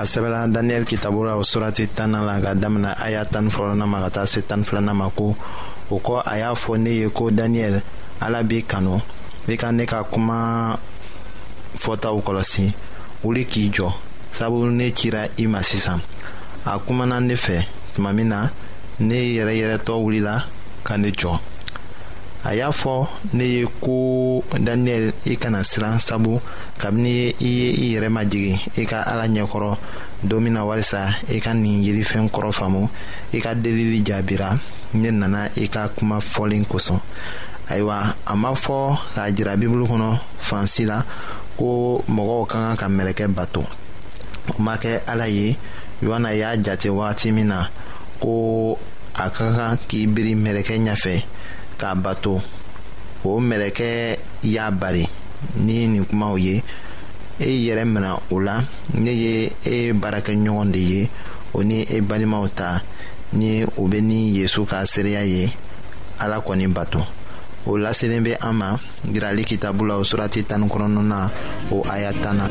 a sɛbɛla daniyɛli kitabu la o surati tanna la ka damina a y'a tan fɔlɔna ma ka taa se tan filana ma ko o kɔ a y'a fɔ ne ye ko daniyɛli ala b'i kanu i ka ne ka kuma fɔtaw kɔlɔsi wuli k'i jɔ sabu ne cira i ma sisan a kumana ne fɛ tuma min na ne yɛrɛ yɛrɛtɔ wulila ka ne jɔ a y'a fɔ ne ye ko daniyɛli i kana siran sabu kabini i ye i yɛrɛ majigin i ka ala ɲɛkɔrɔ don min na walisa i ka nin yelifɛn kɔrɔ faamu i ka delili jaabira ne nana i ka kuma fɔlen kosɔn ayiwa a ma fɔ k'a jira bibulu kɔnɔ fansi la ko mɔgɔw ka kan ka mɛlɛkɛ bato o ma kɛ ala ye yohana y'a jate wagati min na ko a ka kan k'i biri mɛlɛkɛ ɲɛfɛ k'a bato o mɛlɛkɛ y'a bari ni nin kumaw ye e yɛrɛ mina o la ne ye e baarakɛɲɔgɔn de ye o ni e balimaw ta ni o bɛ ni yesu ka seereya ye ala kɔni bato o laselen bɛ an ma jirali kitabu la o surati tan ni kɔnɔntɔnnan o aya tan na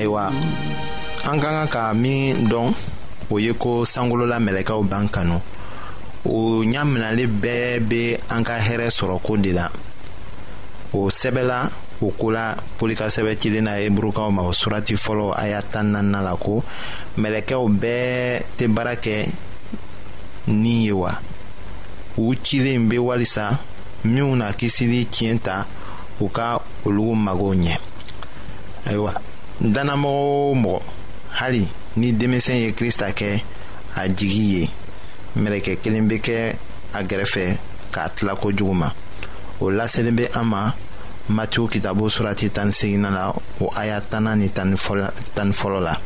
ayiwa an ka kan ka min dɔn o ye ko sankolola mɛlɛkɛw b'an kanu o ɲaminali bɛɛ bɛ an ka hɛrɛ sɔrɔko de la o sɛbɛla o ko la polikasɛbɛ cilen na heburukaw ma o surati fɔlɔ a y'a tan naaninan la ko mɛlɛkɛw bɛɛ tɛ baara kɛ ni ye wa u cilen bɛ walisa minnu na kisili tiɲɛ ta u ka olu magow ɲɛ ayiwa dannamɔgɔ o mɔgɔ hali ni denmisɛn ye krista kɛ a jigi ye mɛlɛkɛ kelen bɛ kɛ a gɛrɛfɛ k'a tila kojugu ma o laselen bɛ an ma matiw kitabo surati tan ni seginna la o aya tanna ni tan ni fɔlɔ tan ni fɔlɔ la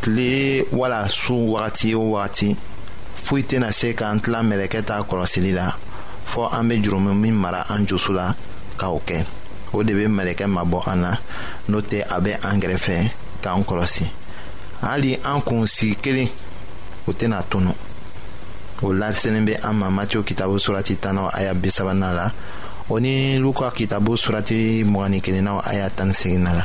tile wala su wagati o wagati foyi tɛna se k'an tila mɛlɛkɛ ta kɔlɔsili la fɔ an bɛ jurumu min mara an josu la k'o kɛ o de bɛ mɛlɛkɛ mabɔ an na n'o tɛ a bɛ an kɛrɛfɛ k'an kɔlɔsi hali an kun sigi kelen o tɛna tunu o laselen bɛ an ma matiyo kitabu surati tannɔ aya bi sabanan la o ni luka kitabu surati mɔgɔ ni kelennaw aya tan ni seginna la